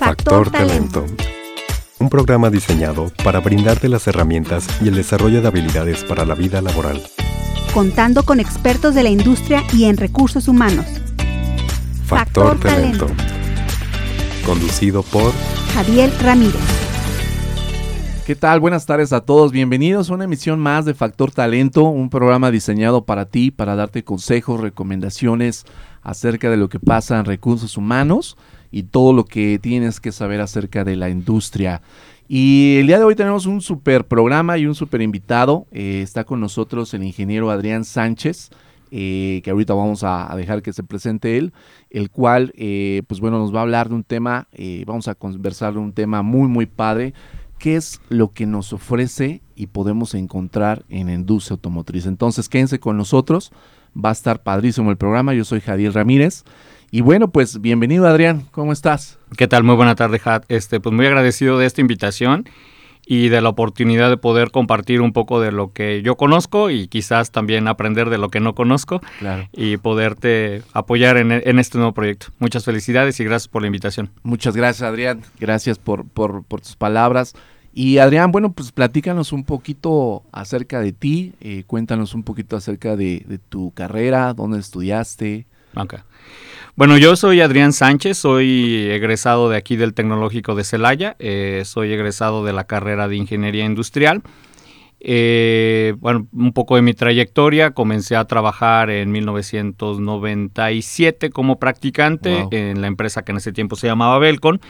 Factor Talento. Un programa diseñado para brindarte las herramientas y el desarrollo de habilidades para la vida laboral. Contando con expertos de la industria y en recursos humanos. Factor, Talento. Conducido por Javier Ramírez. ¿Qué tal? Buenas tardes a todos. Bienvenidos a una emisión más de Factor Talento, un programa diseñado para ti, para darte consejos, recomendaciones acerca de lo que pasa en recursos humanos y todo lo que tienes que saber acerca de la industria. Y el día de hoy tenemos un super programa y un super invitado. Eh, está con nosotros el ingeniero Adrián Sánchez. Eh, que ahorita vamos a, dejar que se presente él, el cual, eh, pues bueno, nos va a hablar de un tema, vamos a conversar de un tema muy, muy padre, qué es lo que nos ofrece y podemos encontrar en la automotriz. Entonces, quédense con nosotros, va a estar padrísimo el programa, yo soy Javier Ramírez. Y bueno, pues bienvenido Adrián, ¿cómo estás? ¿Qué tal? Muy buena tarde, Hat. Este, pues muy agradecido de esta invitación y de la oportunidad de poder compartir un poco de lo que yo conozco y quizás también aprender de lo que no conozco y poderte apoyar en, este nuevo proyecto. Muchas felicidades y gracias por la invitación. Muchas gracias, Adrián. Gracias por, por, tus palabras. Y Adrián, bueno, pues platícanos un poquito acerca de ti, eh, cuéntanos un poquito acerca de, de tu carrera, dónde estudiaste. Okay. Bueno, yo soy Adrián Sánchez, soy egresado de aquí del Tecnológico de Celaya, eh, soy egresado de la carrera de Ingeniería Industrial. Eh, bueno, un poco de mi trayectoria, comencé a trabajar en 1997 como practicante en la empresa que en ese tiempo se llamaba Belcon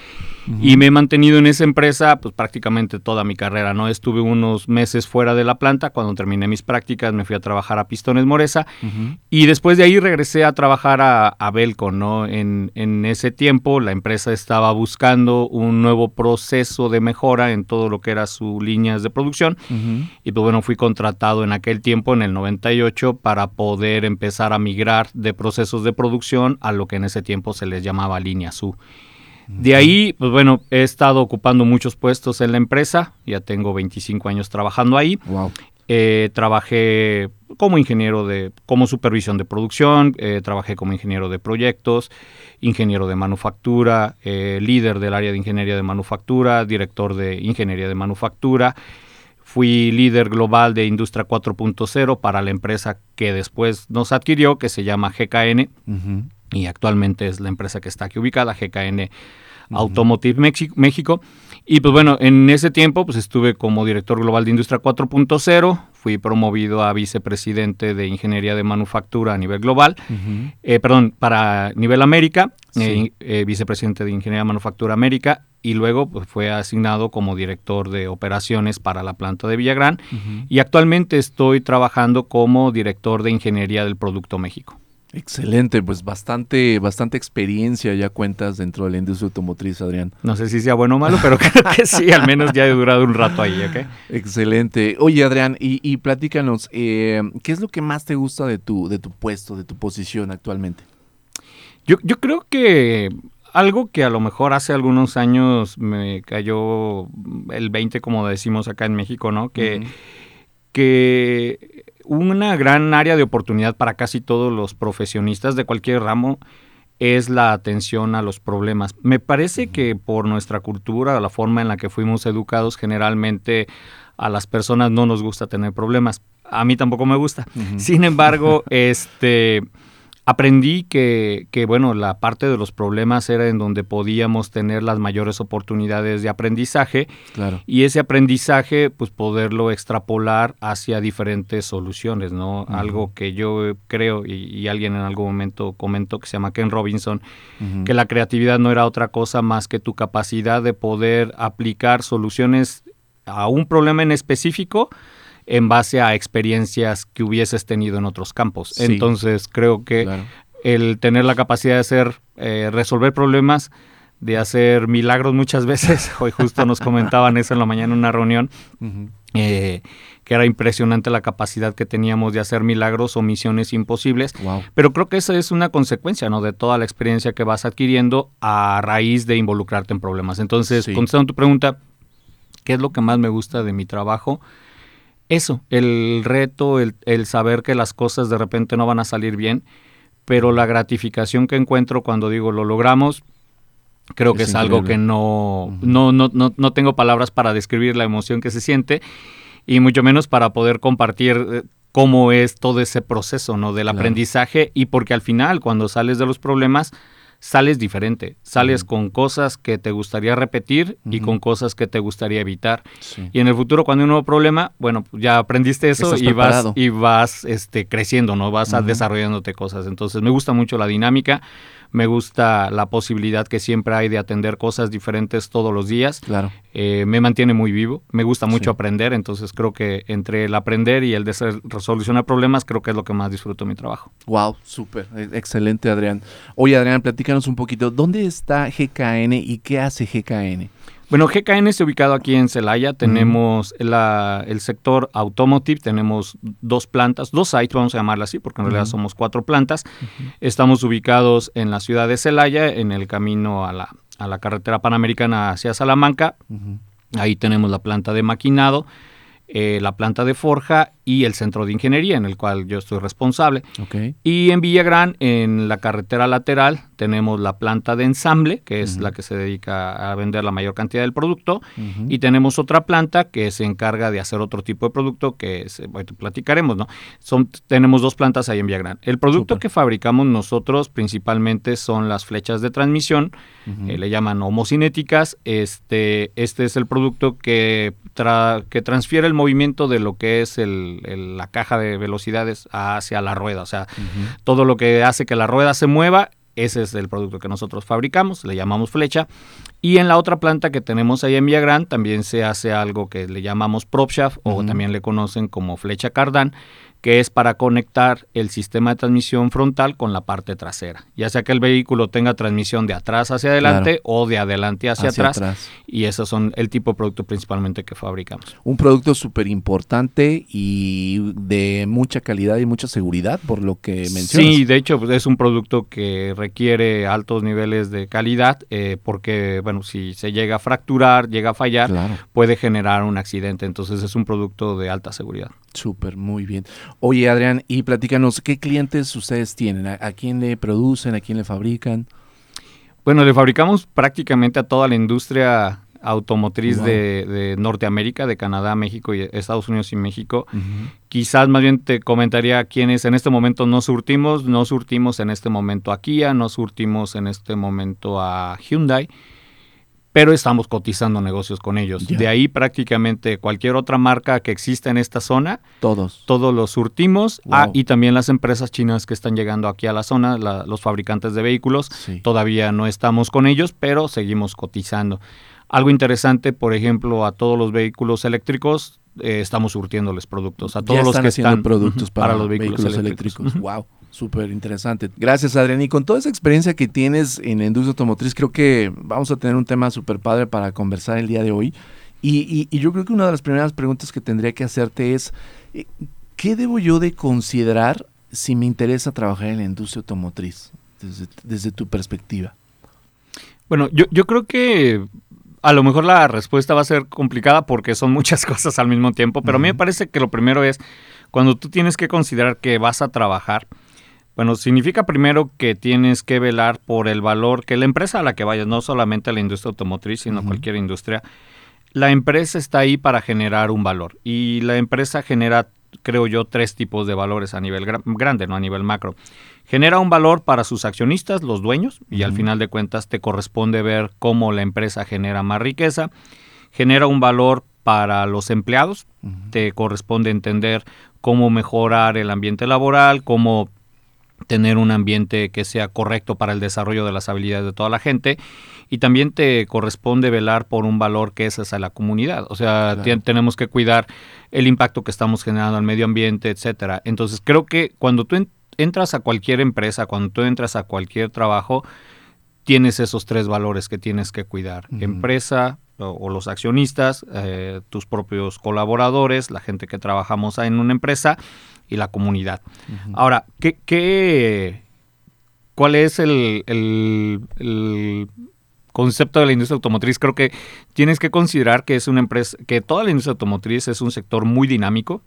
y me he mantenido en esa empresa pues prácticamente toda mi carrera, ¿no? Estuve unos meses fuera de la planta, cuando terminé mis prácticas me fui a trabajar a Pistones Moresa y después de ahí regresé a trabajar a, a Belcon, ¿no? En, en ese tiempo la empresa estaba buscando un nuevo proceso de mejora en todo lo que era sus líneas de producción y pues bueno, fui contratado en aquel tiempo, en el 98, para poder empezar a migrar de procesos de producción a lo que en ese tiempo se les llamaba línea SU. De ahí, pues bueno, he estado ocupando muchos puestos en la empresa, ya tengo 25 años trabajando ahí. Eh, trabajé como ingeniero de, como supervisión de producción, eh, trabajé como ingeniero de proyectos, ingeniero de manufactura, eh, líder del área de ingeniería de manufactura, director de ingeniería de manufactura Fui líder global de Industria 4.0 para la empresa que después nos adquirió, que se llama GKN, y actualmente es la empresa que está aquí ubicada, GKN Automotive México. Y pues bueno, en ese tiempo pues estuve como director global de Industria 4.0, fui promovido a vicepresidente de Ingeniería de Manufactura a nivel global, eh, perdón, para nivel América, eh, eh, vicepresidente de Ingeniería de Manufactura América y luego pues, fue asignado como director de operaciones para la planta de Villagrán y actualmente estoy trabajando como director de ingeniería del Producto México. Excelente, pues bastante, bastante experiencia ya cuentas dentro de la industria automotriz, Adrián. No sé si sea bueno o malo, pero creo que sí, al menos ya he durado un rato ahí, ¿ok? Excelente. Oye, Adrián, y, y platícanos, eh, ¿qué es lo que más te gusta de tu, de tu puesto, de tu posición actualmente? Yo, yo creo que algo que a lo mejor hace algunos años me cayó el 20, como decimos acá en México, ¿no? Que, que una gran área de oportunidad para casi todos los profesionistas de cualquier ramo es la atención a los problemas. Me parece que por nuestra cultura, la forma en la que fuimos educados, generalmente a las personas no nos gusta tener problemas. A mí tampoco me gusta. Sin embargo, este aprendí que, que, bueno, la parte de los problemas era en donde podíamos tener las mayores oportunidades de aprendizaje. Claro. Y ese aprendizaje, pues poderlo extrapolar hacia diferentes soluciones, ¿no? Algo que yo creo, y, alguien en algún momento comentó, que se llama Ken Robinson, que la creatividad no era otra cosa más que tu capacidad de poder aplicar soluciones a un problema en específico en base a experiencias que hubieses tenido en otros campos. Entonces creo que el tener la capacidad de hacer, eh, resolver problemas, de hacer milagros muchas veces, hoy justo nos comentaban eso en la mañana en una reunión, eh, que era impresionante la capacidad que teníamos de hacer milagros o misiones imposibles, pero creo que esa es una consecuencia ¿no? de toda la experiencia que vas adquiriendo a raíz de involucrarte en problemas. Entonces, contestando tu pregunta, ¿qué es lo que más me gusta de mi trabajo? Eso, el reto, el, saber que las cosas de repente no van a salir bien, pero la gratificación que encuentro cuando digo lo logramos, Creo que es algo que no, no, no, no, no tengo palabras para describir la emoción que se siente y mucho menos para poder compartir eh, cómo es todo ese proceso ¿no? del aprendizaje y porque al final cuando sales de los problemas sales diferente, sales con cosas que te gustaría repetir y con cosas que te gustaría evitar. Y en el futuro cuando hay un nuevo problema, bueno, ya aprendiste eso y vas y vas este creciendo, ¿no? Vas desarrollándote cosas. Entonces, me gusta mucho la dinámica me gusta la posibilidad que siempre hay de atender cosas diferentes todos los días. Claro. Eh, me mantiene muy vivo, me gusta mucho aprender, entonces creo que entre el aprender y el de resolucionar problemas, creo que es lo que más disfruto de mi trabajo. Wow, súper, e, excelente Adrián. Oye Adrián, platícanos un poquito, ¿dónde está GKN y qué hace GKN? Bueno, GKN está ubicado aquí en Celaya. Tenemos el sector automotive, tenemos dos plantas, dos sites, vamos a llamarla así, porque en realidad somos cuatro plantas. Estamos ubicados en la ciudad de Celaya, en el camino a la, a la carretera panamericana hacia Salamanca. Ahí tenemos la planta de maquinado. Eh, la planta de forja y el centro de ingeniería en el cual yo estoy responsable. Y en Villagrán, en la carretera lateral, tenemos la planta de ensamble, que es la que se dedica a vender la mayor cantidad del producto, y tenemos otra planta que se encarga de hacer otro tipo de producto que platicaremos, ¿no? Son, tenemos dos plantas ahí en Villagrán. El producto que fabricamos nosotros principalmente son las flechas de transmisión, eh, le llaman homocinéticas. Este, este es el producto que, que transfiere el movimiento de lo que es el, la caja de velocidades hacia la rueda. O sea, todo lo que hace que la rueda se mueva, ese es el producto que nosotros fabricamos, le llamamos flecha. Y en la otra planta que tenemos ahí en Villagrán también se hace algo que le llamamos prop shaft o también le conocen como flecha cardán, que es para conectar el sistema de transmisión frontal con la parte trasera, ya sea que el vehículo tenga transmisión de atrás hacia adelante o de adelante hacia, atrás, Y esos son el tipo de producto principalmente que fabricamos. Un producto súper importante y de mucha calidad y mucha seguridad, por lo que mencionas. Sí, de hecho pues, es un producto que requiere altos niveles de calidad, eh, porque, bueno, si se llega a fracturar, llega a fallar, puede generar un accidente. Entonces es un producto de alta seguridad. Súper, muy bien. Oye, Adrián, y platícanos, ¿qué clientes ustedes tienen? ¿A, quién le producen? ¿A quién le fabrican? Bueno, le fabricamos prácticamente a toda la industria automotriz de, Norteamérica, de Canadá, México y Estados Unidos y México. Quizás más bien te comentaría quiénes en este momento no surtimos. No surtimos en este momento a Kia, no surtimos en este momento a Hyundai pero estamos cotizando negocios con ellos. De ahí prácticamente cualquier otra marca que exista en esta zona, todos, todos los surtimos. Ah, y también las empresas chinas que están llegando aquí a la zona, los fabricantes de vehículos, todavía no estamos con ellos, pero seguimos cotizando. Algo interesante, por ejemplo, a todos los vehículos eléctricos eh, estamos surtiéndoles productos. A todos los que están productos para, los vehículos, eléctricos. Wow. Súper interesante. Gracias, Adrián. Y con toda esa experiencia que tienes en la industria automotriz, creo que vamos a tener un tema súper padre para conversar el día de hoy. Y, yo creo que una de las primeras preguntas que tendría que hacerte es, eh, ¿qué debo yo de considerar si me interesa trabajar en la industria automotriz desde, tu perspectiva? Bueno, yo, yo creo que a lo mejor la respuesta va a ser complicada porque son muchas cosas al mismo tiempo, pero a mí me parece que lo primero es, cuando tú tienes que considerar que vas a trabajar, bueno, significa primero que tienes que velar por el valor que la empresa a la que vayas, no solamente la industria automotriz, sino cualquier industria, la empresa está ahí para generar un valor. Y la empresa genera, creo yo, tres tipos de valores a nivel grande, no a nivel macro. Genera un valor para sus accionistas, los dueños, y al final de cuentas te corresponde ver cómo la empresa genera más riqueza. Genera un valor para los empleados, te corresponde entender cómo mejorar el ambiente laboral, cómo tener un ambiente que sea correcto para el desarrollo de las habilidades de toda la gente y también te corresponde velar por un valor que es hacia la comunidad. O sea, tenemos que cuidar el impacto que estamos generando al medio ambiente, etcétera. Entonces, creo que cuando tú entras a cualquier empresa, cuando tú entras a cualquier trabajo, tienes esos tres valores que tienes que cuidar. Empresa, o, los accionistas, eh, tus propios colaboradores, la gente que trabajamos en una empresa y la comunidad. Ahora, ¿qué, qué, cuál es el, el, concepto de la industria automotriz? Creo que tienes que considerar que es una empresa, que toda la industria automotriz es un sector muy dinámico,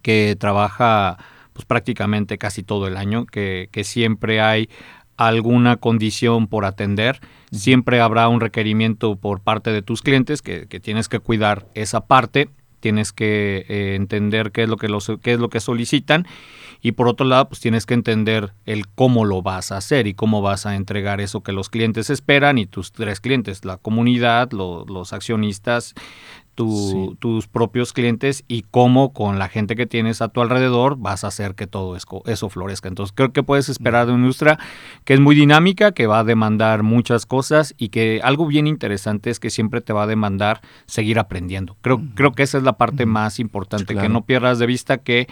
que trabaja pues prácticamente casi todo el año, que, que siempre hay alguna condición por atender, siempre habrá un requerimiento por parte de tus clientes que, tienes que cuidar esa parte, tienes que eh, entender qué es lo que los, qué es lo que solicitan. Y por otro lado pues tienes que entender el cómo lo vas a hacer y cómo vas a entregar eso que los clientes esperan y tus tres clientes, la comunidad, los accionistas, tus propios clientes y cómo con la gente que tienes a tu alrededor vas a hacer que todo eso, florezca. Entonces creo que puedes esperar de una industria que es muy dinámica, que va a demandar muchas cosas y que algo bien interesante es que siempre te va a demandar seguir aprendiendo. Creo, creo que esa es la parte más importante, que no pierdas de vista que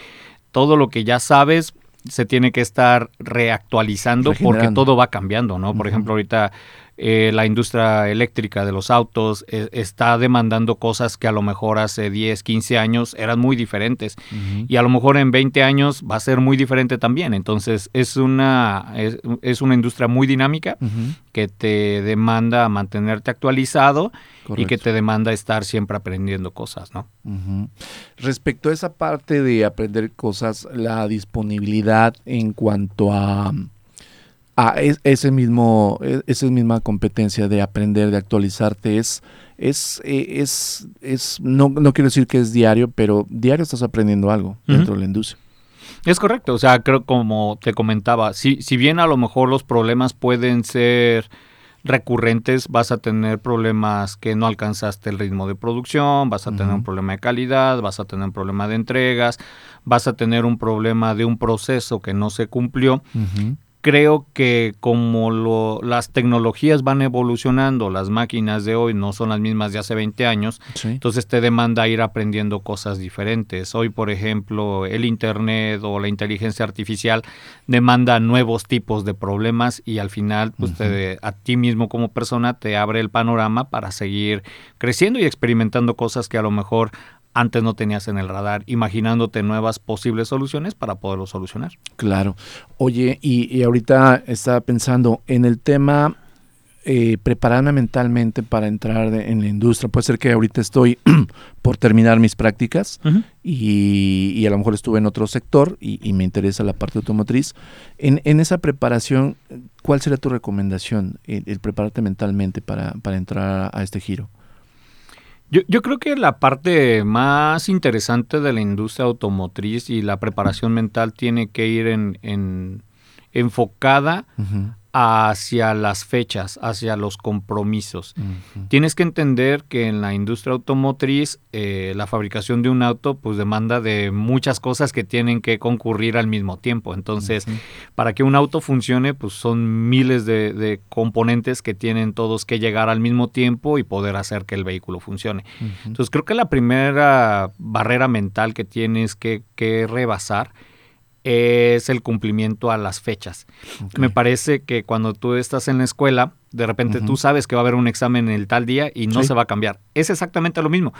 todo lo que ya sabes se tiene que estar reactualizando porque todo va cambiando, ¿no? Por ejemplo, ahorita eh, la industria eléctrica de los autos eh, está demandando cosas que a lo mejor hace 10, 15 años eran muy diferentes. Y a lo mejor en 20 años va a ser muy diferente también. Entonces es una, es, una industria muy dinámica que te demanda mantenerte actualizado y que te demanda estar siempre aprendiendo cosas, ¿no? Respecto a esa parte de aprender cosas, la disponibilidad en cuanto a Ah, ese mismo, e, esa misma competencia de aprender, de actualizarte, es, es, e, es, es no, no quiero decir que es diario, pero diario estás aprendiendo algo dentro de la industria. Es correcto, o sea, creo como te comentaba, si, si bien a lo mejor los problemas pueden ser recurrentes, vas a tener problemas que no alcanzaste el ritmo de producción, vas a tener un problema de calidad, vas a tener un problema de entregas, vas a tener un problema de un proceso que no se cumplió creo que como lo, las tecnologías van evolucionando, las máquinas de hoy no son las mismas de hace 20 años, entonces te demanda ir aprendiendo cosas diferentes. Hoy, por ejemplo, el Internet o la inteligencia artificial demanda nuevos tipos de problemas y al final, pues a ti mismo como persona te abre el panorama para seguir creciendo y experimentando cosas que a lo mejor antes no tenías en el radar, imaginándote nuevas posibles soluciones para poderlo solucionar. Claro. Oye, y, ahorita estaba pensando en el tema eh, prepararme mentalmente para entrar en la industria. Puede ser que ahorita estoy por terminar mis prácticas y, a lo mejor estuve en otro sector y, me interesa la parte automotriz. En, esa preparación, ¿cuál sería tu recomendación, el, prepararte mentalmente para, para entrar a este giro? Yo, yo, creo que la parte más interesante de la industria automotriz y la preparación mental tiene que ir en, en enfocada hacia las fechas, hacia los compromisos. Tienes que entender que en la industria automotriz eh, la fabricación de un auto pues demanda de muchas cosas que tienen que concurrir al mismo tiempo. Entonces, para que un auto funcione pues son miles de, componentes que tienen todos que llegar al mismo tiempo y poder hacer que el vehículo funcione. Entonces, creo que la primera barrera mental que tienes que, que rebasar es el cumplimiento a las fechas. Me parece que cuando tú estás en la escuela, de repente tú sabes que va a haber un examen el tal día y no se va a cambiar. Es exactamente lo mismo.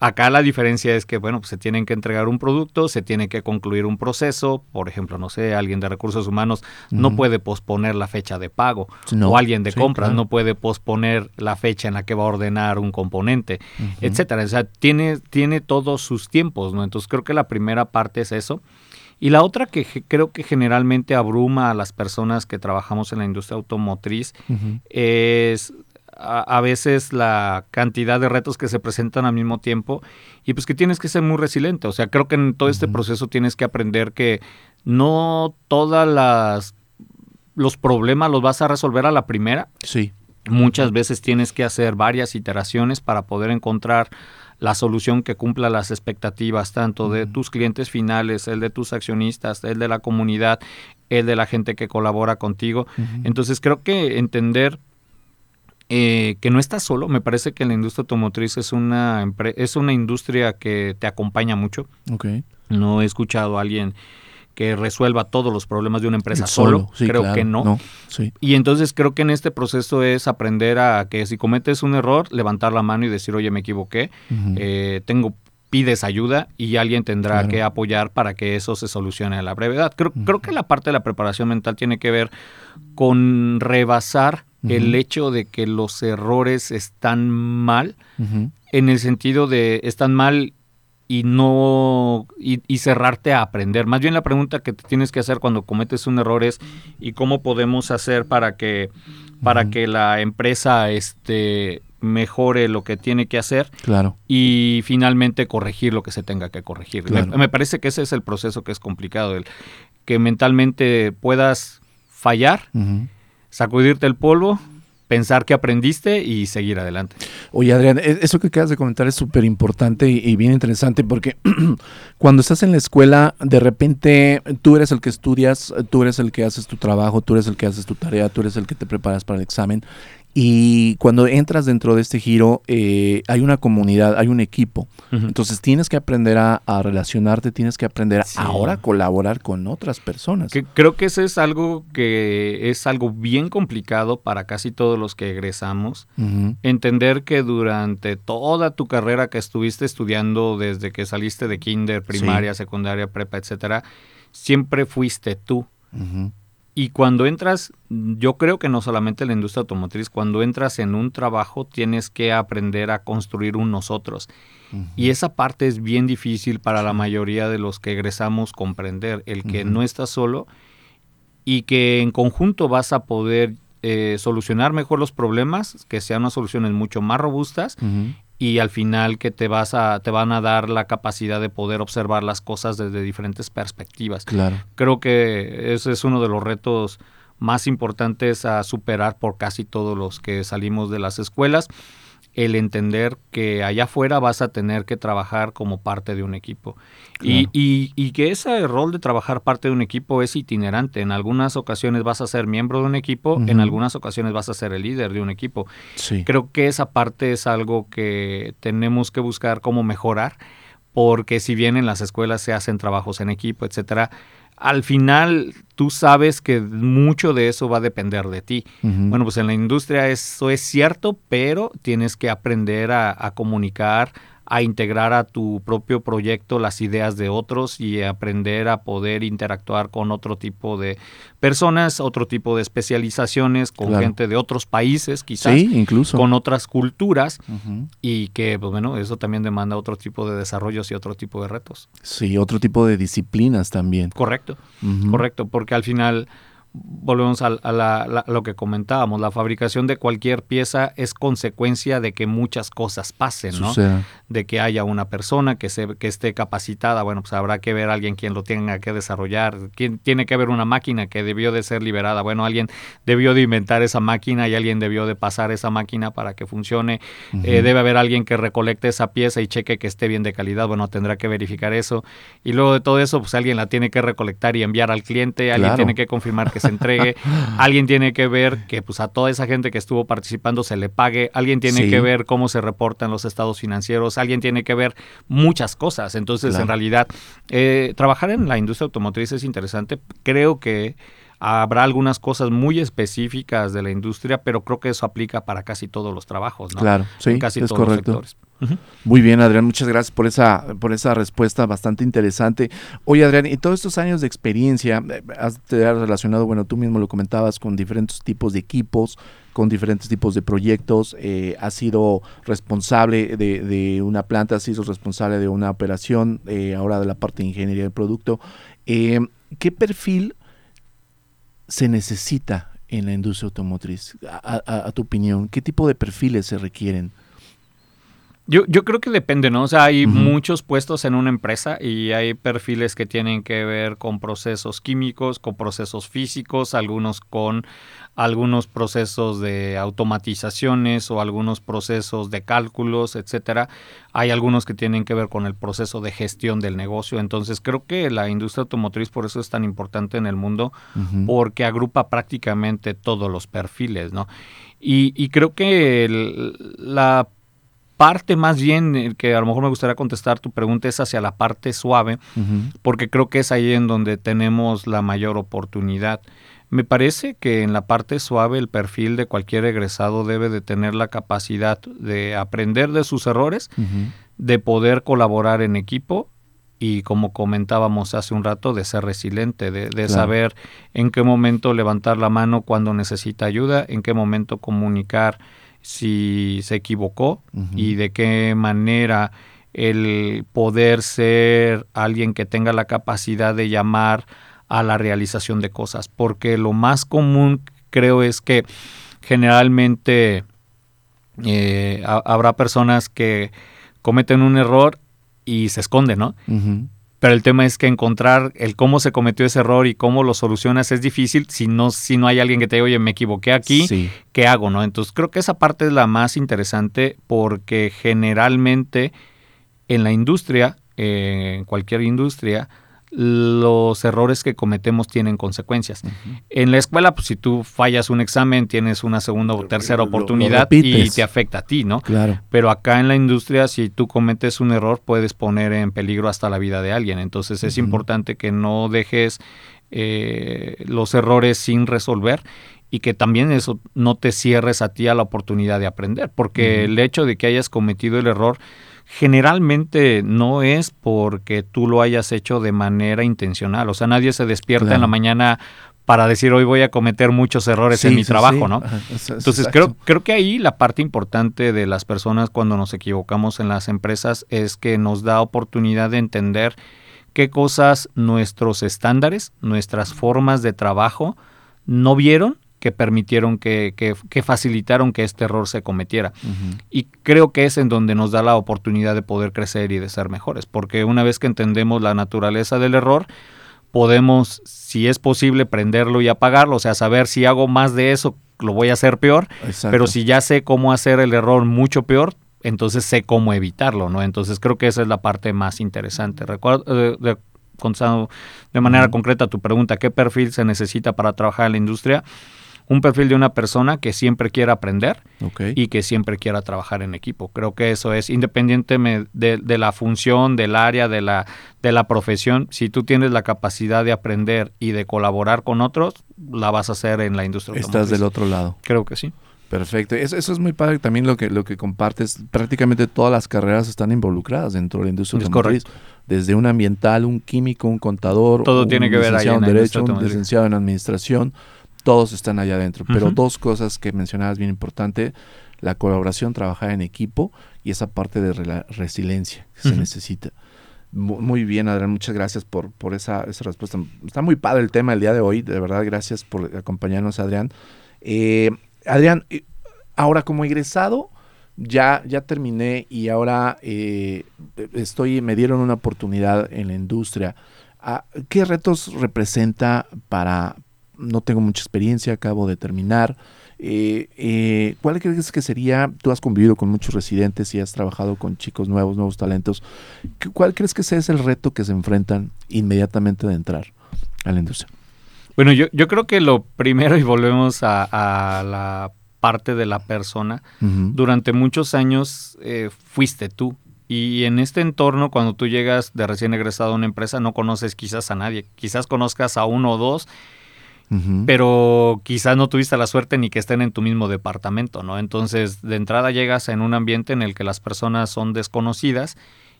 Acá la diferencia es que, bueno, pues se tienen que entregar un producto, se tiene que concluir un proceso. Por ejemplo, no sé, alguien de recursos humanos no puede posponer la fecha de pago. O alguien de compras no puede posponer la fecha en la que va a ordenar un componente, etcétera. O sea, tiene, tiene todos sus tiempos, ¿no? Entonces creo que la primera parte es eso. Y la otra que creo que generalmente abruma a las personas que trabajamos en la industria automotriz es a, veces la cantidad de retos que se presentan al mismo tiempo y pues que tienes que ser muy resiliente. O sea, creo que en todo este proceso tienes que aprender que no todas las los problemas los vas a resolver a la primera. Sí. Muchas veces tienes que hacer varias iteraciones para poder encontrar la solución que cumpla las expectativas tanto de tus clientes finales, el de tus accionistas, el de la comunidad, el de la gente que colabora contigo. Entonces creo que entender eh, que no estás solo, me parece que la industria automotriz es una, es una industria que te acompaña mucho. No he escuchado a alguien que resuelva todos los problemas de una empresa solo, creo que no. Y entonces creo que en este proceso es aprender a que si cometes un error, levantar la mano y decir, oye, me equivoqué, eh, tengo pides ayuda y alguien tendrá que apoyar para que eso se solucione a la brevedad. Creo, creo que la parte de la preparación mental tiene que ver con rebasar el hecho de que los errores están mal, en el sentido de están mal y no y, cerrarte a aprender. Más bien la pregunta que te tienes que hacer cuando cometes un error es ¿y cómo podemos hacer para que para que la empresa este mejore lo que tiene que hacer claro. y finalmente corregir lo que se tenga que corregir. Me, parece que ese es el proceso que es complicado, el que mentalmente puedas fallar, sacudirte el polvo, pensar que aprendiste y seguir adelante. Oye, Adrián, e, eso que acabas de comentar es súper importante y, bien interesante porque cuando estás en la escuela, de repente tú eres el que estudias, tú eres el que haces tu trabajo, tú eres el que haces tu tarea, tú eres el que te preparas para el examen y cuando entras dentro de este giro, eh, hay una comunidad, hay un equipo. Entonces tienes que aprender a, relacionarte, tienes que aprender ahora a colaborar con otras personas. creo que eso es algo que es algo bien complicado para casi todos los que egresamos. Entender que durante toda tu carrera que estuviste estudiando, desde que saliste de kinder, primaria, secundaria, prepa, etcétera, siempre fuiste tú. Y cuando entras, yo creo que no solamente en la industria automotriz, cuando entras en un trabajo tienes que aprender a construir un nosotros. Y esa parte es bien difícil para la mayoría de los que egresamos comprender, el que no estás solo y que en conjunto vas a poder eh, solucionar mejor los problemas, que sean unas soluciones mucho más robustas y al final que te vas a te van a dar la capacidad de poder observar las cosas desde diferentes perspectivas. Claro. Creo que ese es uno de los retos más importantes a superar por casi todos los que salimos de las escuelas el entender que allá afuera vas a tener que trabajar como parte de un equipo. Y, y, que ese rol de trabajar parte de un equipo es itinerante. En algunas ocasiones vas a ser miembro de un equipo, en algunas ocasiones vas a ser el líder de un equipo. Creo que esa parte es algo que tenemos que buscar cómo mejorar, porque si bien en las escuelas se hacen trabajos en equipo, etcétera, al final tú sabes que mucho de eso va a depender de ti. Bueno, pues en la industria eso es cierto, pero tienes que aprender a, comunicar, a integrar a tu propio proyecto las ideas de otros y aprender a poder interactuar con otro tipo de personas, otro tipo de especializaciones, con gente de otros países, quizás, incluso. con otras culturas, y que, pues bueno, eso también demanda otro tipo de desarrollos y otro tipo de retos. Sí, otro tipo de disciplinas también. Correcto, correcto, porque al final volvemos a, lo que comentábamos, la fabricación de cualquier pieza es consecuencia de que muchas cosas pasen, ¿no? De que haya una persona que, se, que esté capacitada, bueno, pues habrá que ver a alguien quien lo tenga que desarrollar, quien tiene que haber una máquina que debió de ser liberada, bueno, alguien debió de inventar esa máquina y alguien debió de pasar esa máquina para que funcione, eh, debe haber alguien que recolecte esa pieza y cheque que esté bien de calidad, bueno, tendrá que verificar eso, y luego de todo eso, pues alguien la tiene que recolectar y enviar al cliente, alguien tiene que confirmar que se entregue, alguien tiene que ver que pues a toda esa gente que estuvo participando se le pague, alguien tiene que ver cómo se reportan los estados financieros, alguien tiene que ver muchas cosas. Entonces, en realidad, eh, trabajar en la industria automotriz es interesante. Creo que habrá algunas cosas muy específicas de la industria, pero creo que eso aplica para casi todos los trabajos, ¿no? Claro, sí, casi es todos correcto. Los sectores. Muy bien, Adrián, muchas gracias por esa, por esa respuesta bastante interesante. Oye, Adrián, y todos estos años de experiencia, eh, has, te has relacionado, bueno, tú mismo lo comentabas, con diferentes tipos de equipos, con diferentes tipos de proyectos, eh, has sido responsable de, una planta, has sido responsable de una operación, eh, ahora de la parte de ingeniería del producto. ¿Qué perfil se necesita en la industria automotriz? a tu opinión, ¿qué tipo de perfiles se requieren? Yo, yo creo que depende, ¿no? O sea, hay muchos puestos en una empresa y hay perfiles que tienen que ver con procesos químicos, con procesos físicos, algunos con algunos procesos de automatizaciones o algunos procesos de cálculos, etcétera. Hay algunos que tienen que ver con el proceso de gestión del negocio. Entonces, creo que la industria automotriz por eso es tan importante en el mundo, porque agrupa prácticamente todos los perfiles, ¿no? Y, y creo que la parte más bien que a lo mejor me gustaría contestar tu pregunta es hacia la parte suave, porque creo que es ahí en donde tenemos la mayor oportunidad. Me parece que en la parte suave el perfil de cualquier egresado debe de tener la capacidad de aprender de sus errores, de poder colaborar en equipo y como comentábamos hace un rato, de ser resiliente, de, saber en qué momento levantar la mano cuando necesita ayuda, en qué momento comunicar si se equivocó y de qué manera el poder ser alguien que tenga la capacidad de llamar a la realización de cosas, porque lo más común creo es que generalmente eh, habrá personas que cometen un error y se esconden, ¿no? Pero el tema es que encontrar el cómo se cometió ese error y cómo lo solucionas es difícil si no, si no hay alguien que te diga, oye, me equivoqué aquí, ¿qué hago? ¿no? Entonces creo que esa parte es la más interesante porque generalmente en la industria, eh, en cualquier industria, los errores que cometemos tienen consecuencias. En la escuela, pues si tú fallas un examen, tienes una segunda o tercera oportunidad y te afecta a ti, ¿no? Claro. Pero acá en la industria, si tú cometes un error, puedes poner en peligro hasta la vida de alguien. Entonces es importante que no dejes eh, los errores sin resolver y que también eso no te cierres a ti a la oportunidad de aprender, porque el hecho de que hayas cometido el error generalmente no es porque tú lo hayas hecho de manera intencional. O sea, nadie se despierta en la mañana para decir hoy voy a cometer muchos errores en mi trabajo, ¿no? Entonces creo, creo que ahí la parte importante de las personas cuando nos equivocamos en las empresas es que nos da oportunidad de entender qué cosas nuestros estándares, nuestras formas de trabajo no vieron que permitieron que, que, facilitaron que este error se cometiera. Y creo que es en donde nos da la oportunidad de poder crecer y de ser mejores, porque una vez que entendemos la naturaleza del error, podemos, si es posible, prenderlo y apagarlo, o sea, saber si hago más de eso, lo voy a hacer peor, pero si ya sé cómo hacer el error mucho peor, entonces sé cómo evitarlo, ¿no? Entonces creo que esa es la parte más interesante. Recuerdo, eh, de, de manera concreta tu pregunta, ¿qué perfil se necesita para trabajar en la industria? Un perfil de una persona que siempre quiera aprender y que siempre quiera trabajar en equipo. Creo que eso es independiente de, la función, del área, de la, de la profesión. Si tú tienes la capacidad de aprender y de colaborar con otros, la vas a hacer en la industria. Estás del otro lado. Creo que sí. Perfecto. Eso, es muy padre también lo que, lo que compartes. Prácticamente todas las carreras están involucradas dentro de la industria es automotriz. Desde un ambiental, un químico, un contador, Todo un tiene que ver en Derecho, un licenciado en Administración todos están allá adentro. Pero dos cosas que mencionabas bien importante, la colaboración, trabajar en equipo y esa parte de resiliencia que se necesita. Muy bien, Adrián, muchas gracias por, por esa, esa, respuesta. Está muy padre el tema el día de hoy, de verdad, gracias por acompañarnos, Adrián. Eh, Adrián, ahora como egresado, ya, ya terminé y ahora eh, estoy, me dieron una oportunidad en la industria. Ah, ¿Qué retos representa para, no tengo mucha experiencia, acabo de terminar. Eh, eh, ¿Cuál crees que sería, tú has convivido con muchos residentes y has trabajado con chicos nuevos, nuevos talentos, ¿cuál crees que sea el reto que se enfrentan inmediatamente de entrar a la industria? Bueno, yo, yo creo que lo primero, y volvemos a, la parte de la persona, durante muchos años eh, fuiste tú. Y en este entorno, cuando tú llegas de recién egresado a una empresa, no conoces quizás a nadie. Quizás conozcas a uno o dos pero quizás no tuviste la suerte ni que estén en tu mismo departamento, ¿no? Entonces, de entrada llegas en un ambiente en el que las personas son desconocidas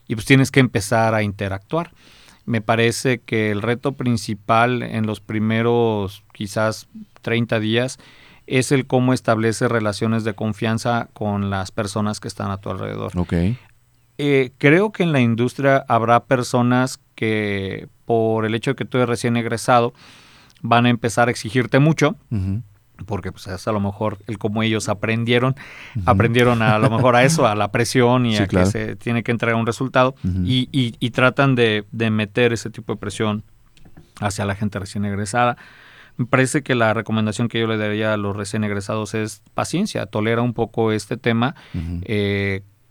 y pues tienes que empezar a interactuar. Me parece que el reto principal en los primeros quizás 30 días es el cómo establece relaciones de confianza con las personas que están a tu alrededor. Okay. Eh, creo que en la industria habrá personas que por el hecho de que tú eres recién egresado, van a empezar a exigirte mucho. Porque pues es a lo mejor el cómo ellos aprendieron, aprendieron a, lo mejor a eso, a la presión y a que se tiene que entregar un resultado. Y, y, tratan de, de, meter ese tipo de presión hacia la gente recién egresada. Me parece que la recomendación que yo le daría a los recién egresados es paciencia, tolera un poco este tema,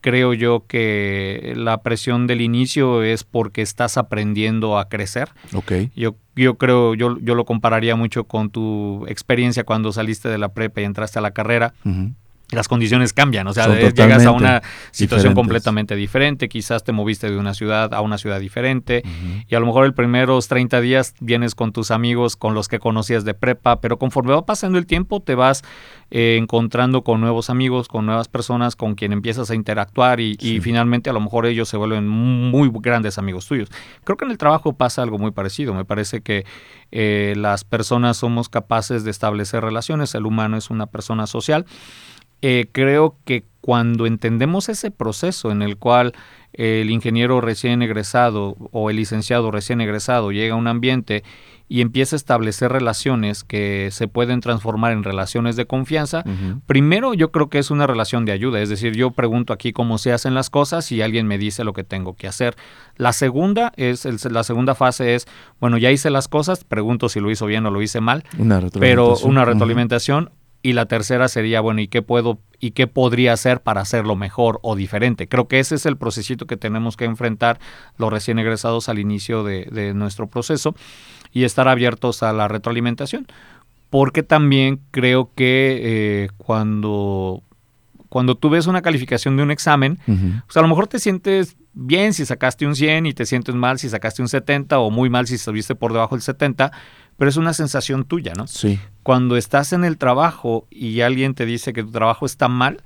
creo yo que la presión del inicio es porque estás aprendiendo a crecer. Okay. Yo, yo creo, yo, yo lo compararía mucho con tu experiencia cuando saliste de la prepa y entraste a la carrera las condiciones cambian, o sea, llegas a una situación completamente diferente, quizás te moviste de una ciudad a una ciudad diferente y a lo mejor el primeros 30 días vienes con tus amigos con los que conocías de prepa, pero conforme va pasando el tiempo te vas eh, encontrando con nuevos amigos, con nuevas personas con quien empiezas a interactuar y, finalmente a lo mejor ellos se vuelven muy grandes amigos tuyos. Creo que en el trabajo pasa algo muy parecido, me parece que eh, las personas somos capaces de establecer relaciones, el humano es una persona social. Eh, creo que cuando entendemos ese proceso en el cual el ingeniero recién egresado o el licenciado recién egresado llega a un ambiente y empieza a establecer relaciones que se pueden transformar en relaciones de confianza, primero yo creo que es una relación de ayuda, es decir, yo pregunto aquí cómo se hacen las cosas y alguien me dice lo que tengo que hacer. La segunda es la segunda fase es, bueno, ya hice las cosas, pregunto si lo hizo bien o lo hice mal, pero una retroalimentación y la tercera sería, bueno, ¿y qué puedo y qué podría hacer para hacerlo mejor o diferente? Creo que ese es el procesito que tenemos que enfrentar los recién egresados al inicio de, nuestro proceso y estar abiertos a la retroalimentación. Porque también creo que eh, cuando, cuando tú ves una calificación de un examen, pues a lo mejor te sientes bien si sacaste un 100 y te sientes mal si sacaste un 70 o muy mal si estuviste por debajo del 70, pero es una sensación tuya, ¿no? Sí. Cuando estás en el trabajo y alguien te dice que tu trabajo está mal,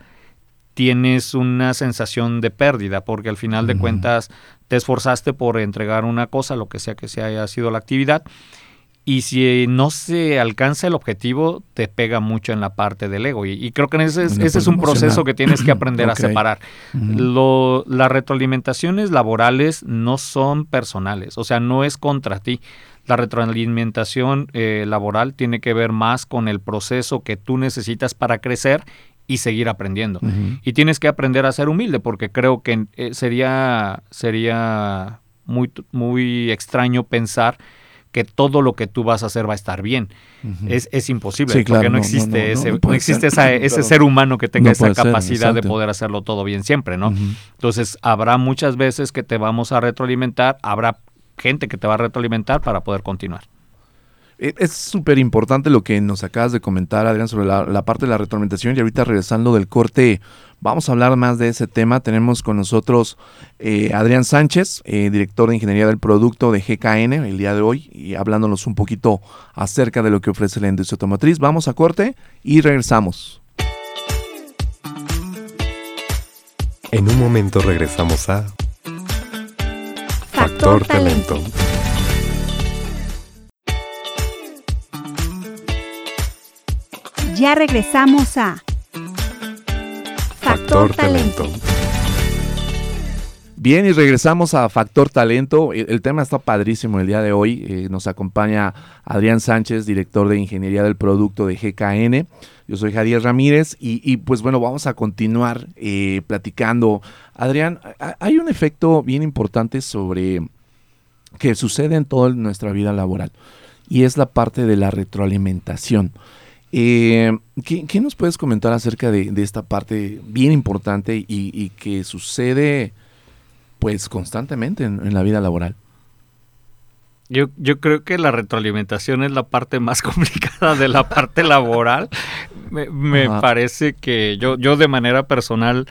tienes una sensación de pérdida, porque al final de cuentas te esforzaste por entregar una cosa, lo que sea que sea haya sido la actividad, y si no se alcanza el objetivo, te pega mucho en la parte del ego. Y, creo que ese es, ese es un proceso que tienes que aprender a separar. Lo, las retroalimentaciones laborales no son personales, o sea, no es contra ti. La retroalimentación eh, laboral tiene que ver más con el proceso que tú necesitas para crecer y seguir aprendiendo. Y tienes que aprender a ser humilde porque creo que eh, sería, sería muy, muy extraño pensar que todo lo que tú vas a hacer va a estar bien. es, es, imposible, porque no, existe ese, no, existe ese ser humano que tenga esa capacidad de poder hacerlo todo bien siempre, ¿no? Entonces, habrá muchas veces que te vamos a retroalimentar, habrá gente que te va a retroalimentar para poder continuar. E, es súper importante lo que nos acabas de comentar, Adrián, sobre la, parte de la retroalimentación. Y ahorita regresando del corte, vamos a hablar más de ese tema. Tenemos con nosotros eh, Adrián Sánchez, eh, director de Ingeniería del Producto de GKN, el día de hoy, y hablándonos un poquito acerca de lo que ofrece la industria automotriz. Vamos a corte y regresamos. En un momento regresamos a Factor, talento. Ya regresamos a Factor, talento. Bien, y regresamos a Factor Talento. El, tema está padrísimo el día de hoy. Eh, nos acompaña Adrián Sánchez, director de Ingeniería del Producto de GKN. Yo soy Javier Ramírez y, pues bueno, vamos a continuar eh, platicando. Adrián, hay un efecto bien importante sobre que sucede en toda nuestra vida laboral y es la parte de la retroalimentación. Eh, ¿qué, nos puedes comentar acerca de, esta parte bien importante y que sucede pues constantemente en, la vida laboral. Yo, yo creo que la retroalimentación es la parte más complicada de la parte laboral. Me, parece que yo, yo de manera personal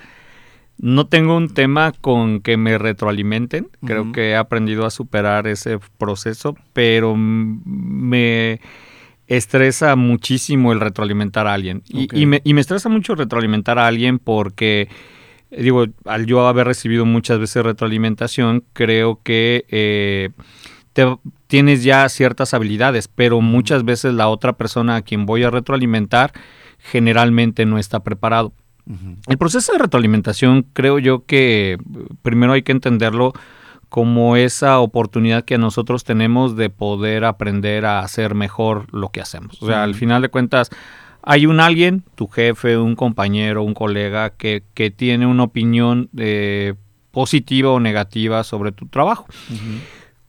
no tengo un tema con que me retroalimenten. Creo que he aprendido a superar ese proceso, pero me estresa muchísimo el retroalimentar a alguien. Y, me, y me estresa mucho retroalimentar a alguien porque digo, al yo haber recibido muchas veces retroalimentación, creo que eh, tienes ya ciertas habilidades, pero muchas veces la otra persona a quien voy a retroalimentar generalmente no está preparado. El proceso de retroalimentación creo yo que primero hay que entenderlo como esa oportunidad que nosotros tenemos de poder aprender a hacer mejor lo que hacemos. O sea, al final de cuentas, hay un alguien, tu jefe, un compañero, un colega, que, que tiene una opinión eh, positiva o negativa sobre tu trabajo.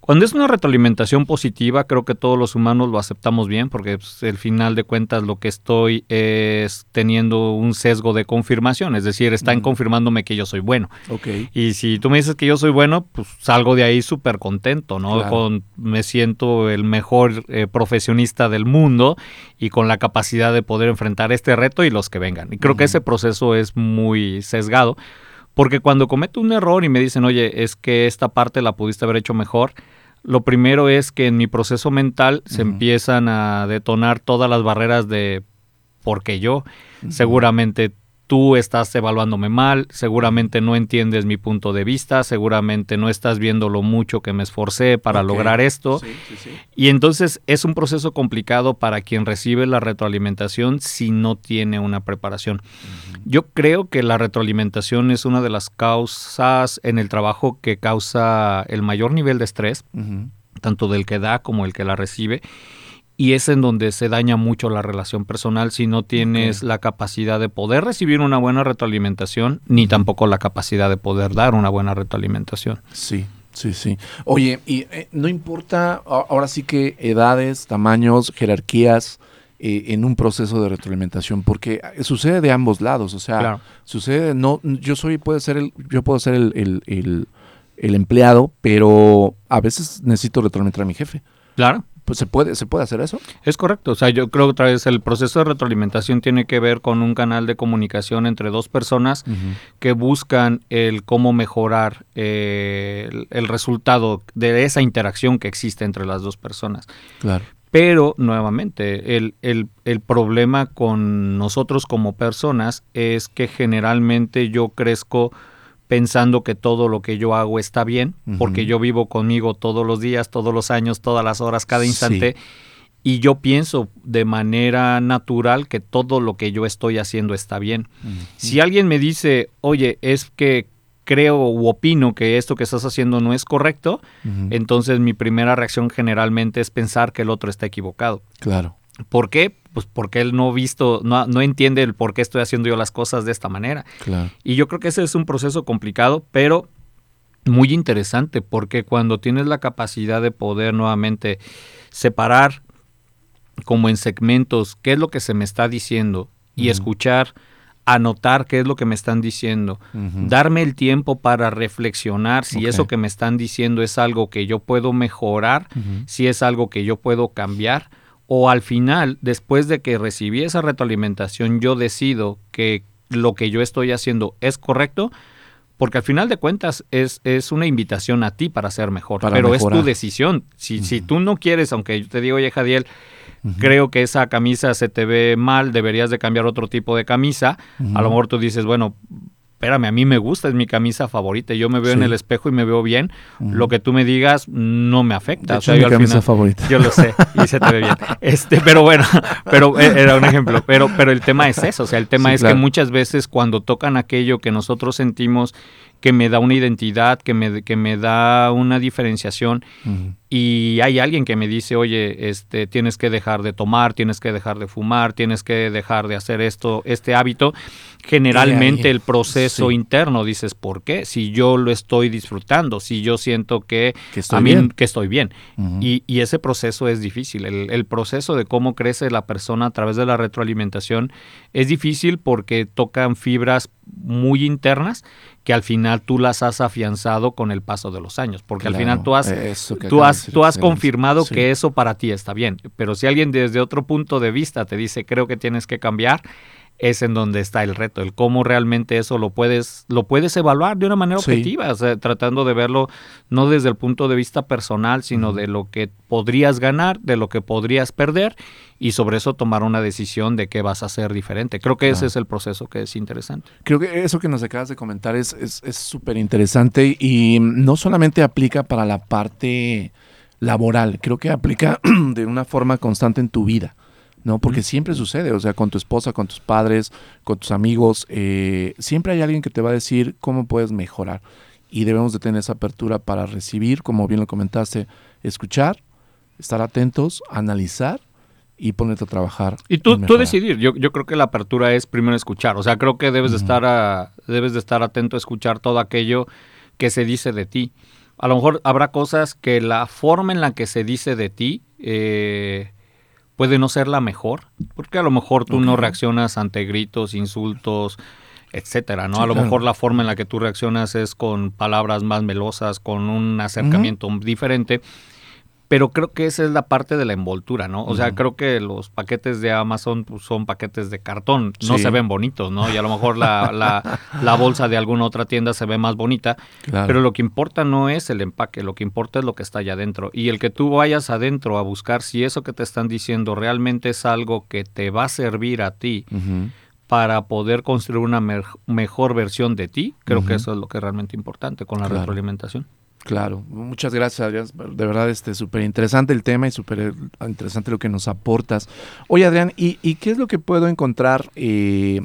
Cuando es una retroalimentación positiva, creo que todos los humanos lo aceptamos bien, porque pues, al final de cuentas lo que estoy es teniendo un sesgo de confirmación, es decir, están confirmándome que yo soy bueno. Okay. Y si tú me dices que yo soy bueno, pues salgo de ahí súper contento, ¿no? Con, me siento el mejor eh, profesionista del mundo y con la capacidad de poder enfrentar este reto y los que vengan. Y creo que ese proceso es muy sesgado. Porque cuando cometo un error y me dicen, oye, es que esta parte la pudiste haber hecho mejor, lo primero es que en mi proceso mental se empiezan a detonar todas las barreras de porque yo. Seguramente tú estás evaluándome mal, seguramente no entiendes mi punto de vista, seguramente no estás viendo lo mucho que me esforcé para lograr esto. Y entonces es un proceso complicado para quien recibe la retroalimentación si no tiene una preparación. Yo creo que la retroalimentación es una de las causas en el trabajo que causa el mayor nivel de estrés, tanto del que da como el que la recibe y es en donde se daña mucho la relación personal si no tienes la capacidad de poder recibir una buena retroalimentación, ni tampoco la capacidad de poder dar una buena retroalimentación. Sí, sí, sí. Oye, y eh, no importa ahora sí que edades, tamaños, jerarquías eh, en un proceso de retroalimentación, porque eh, sucede de ambos lados, o sea, sucede, no, yo soy, puede ser el, yo puedo ser el, el, el empleado, pero a veces necesito retroalimentar a mi jefe. Claro pues se puede, se puede hacer eso. Es correcto. O sea, yo creo que otra vez el proceso de retroalimentación tiene que ver con un canal de comunicación entre dos personas que buscan el cómo mejorar eh, el, resultado de esa interacción que existe entre las dos personas. Claro. Pero, nuevamente, el, el, el problema con nosotros como personas es que generalmente yo crezco pensando que todo lo que yo hago está bien, porque yo vivo conmigo todos los días, todos los años, todas las horas, cada instante. Y yo pienso de manera natural que todo lo que yo estoy haciendo está bien. Si alguien me dice, oye, es que creo u opino que esto que estás haciendo no es correcto, entonces mi primera reacción generalmente es pensar que el otro está equivocado. Claro. ¿Por qué? Pues porque él no visto, no, no entiende el por qué estoy haciendo yo las cosas de esta manera. Y yo creo que ese es un proceso complicado, pero muy interesante, porque cuando tienes la capacidad de poder nuevamente separar como en segmentos qué es lo que se me está diciendo y escuchar, anotar qué es lo que me están diciendo, darme el tiempo para reflexionar si eso que me están diciendo es algo que yo puedo mejorar, si es algo que yo puedo cambiar o al final, después de que recibí esa retroalimentación, yo decido que lo que yo estoy haciendo es correcto, porque al final de cuentas es, es una invitación a ti para ser mejor, pero es tu decisión. Si, si tú no quieres, aunque yo te digo, oye Jadiel, creo que esa camisa se te ve mal, deberías de cambiar otro tipo de camisa, a lo mejor tú dices, bueno, espérame, a mí me gusta, es mi camisa favorita, yo me veo en el espejo y me veo bien, lo que tú me digas no me afecta. es mi camisa favorita. Yo lo sé, y se te ve bien. Este, pero bueno, pero eh, era un ejemplo, pero, pero el tema es eso, o sea, el tema es que muchas veces cuando tocan aquello que nosotros sentimos que me da una identidad, que me, que me da una diferenciación. Y hay alguien que me dice, oye, este, tienes que dejar de tomar, tienes que dejar de fumar, tienes que dejar de hacer esto, este hábito. Generalmente el proceso interno dices, ¿por qué? Si yo lo estoy disfrutando, si yo siento que, estoy bien. Que estoy bien. y, y, ese proceso es difícil. El, el proceso de cómo crece la persona a través de la retroalimentación es difícil porque tocan fibras muy internas que al final tú las has afianzado con el paso de los años, porque al final tú has, tú has, tú has confirmado que eso para ti está bien, pero si alguien desde otro punto de vista te dice creo que tienes que cambiar, es en donde está el reto, el cómo realmente eso lo puedes, lo puedes evaluar de una manera objetiva, tratando de verlo no desde el punto de vista personal, sino de lo que podrías ganar, de lo que podrías perder y sobre eso tomar una decisión de qué vas a hacer diferente. Creo que ese es el proceso que es interesante. Creo que eso que nos acabas de comentar es súper es, interesante y no solamente aplica para la parte laboral, creo que aplica de una forma constante en tu vida. ¿No? Porque siempre sucede, o sea, con tu esposa, con tus padres, con tus amigos, eh, siempre hay alguien que te va a decir cómo puedes mejorar. Y debemos de tener esa apertura para recibir, como bien lo comentaste, escuchar, estar atentos, analizar y ponerte a trabajar. Y tú, tú decidir. Yo, yo creo que la apertura es primero escuchar. O sea, creo que debes, de estar a, debes de estar atento a escuchar todo aquello que se dice de ti. A lo mejor habrá cosas que la forma en la que se dice de ti eh, puede no ser la mejor, porque a lo mejor tú no reaccionas ante gritos, insultos, etcétera, ¿no? a lo mejor la forma en la que tú reaccionas es con palabras más melosas, con un acercamiento diferente pero creo que esa es la parte de la envoltura, ¿no? O sea, creo que los paquetes de Amazon pues, son paquetes de cartón, no se ven bonitos, ¿no? Y a lo mejor la, la, bolsa de alguna otra tienda se ve más bonita, pero lo que importa no es el empaque, lo que importa es lo que está allá adentro. Y el que tú vayas adentro a buscar si eso que te están diciendo realmente es algo que te va a servir a ti para poder construir una mejor versión de ti. Creo que eso es lo que es realmente importante con la retroalimentación. Claro, muchas gracias Adrián. De verdad, este súper interesante el tema y súper eh, interesante lo que nos aportas. Oye Adrián, ¿y, qué es lo que puedo encontrar? Eh,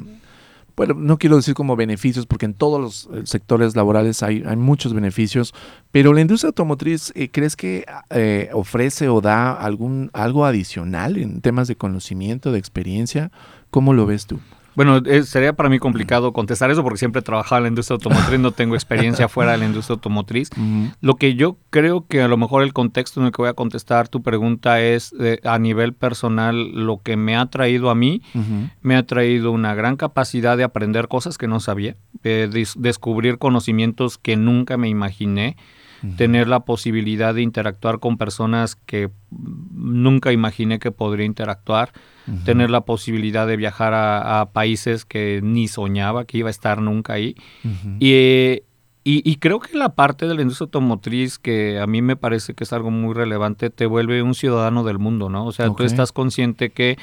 bueno, no quiero decir como beneficios, porque en todos los eh, sectores laborales hay, hay muchos beneficios, pero la industria automotriz, eh, ¿crees que eh, ofrece o da algún algo adicional en temas de conocimiento, de experiencia? ¿Cómo lo ves tú? Bueno, sería para mí complicado contestar eso porque siempre he trabajado en la industria automotriz, no tengo experiencia fuera de la industria automotriz. Lo que yo creo que a lo mejor el contexto en el que voy a contestar tu pregunta es eh, a nivel personal lo que me ha traído a mí, me ha traído una gran capacidad de aprender cosas que no sabía, de descubrir conocimientos que nunca me imaginé tener la posibilidad de interactuar con personas que nunca imaginé que podría interactuar, tener la posibilidad de viajar a, países que ni soñaba que iba a estar nunca ahí. y, y, creo que la parte de la industria automotriz, que a mí me parece que es algo muy relevante, te vuelve un ciudadano del mundo, ¿no? O sea, tú estás consciente que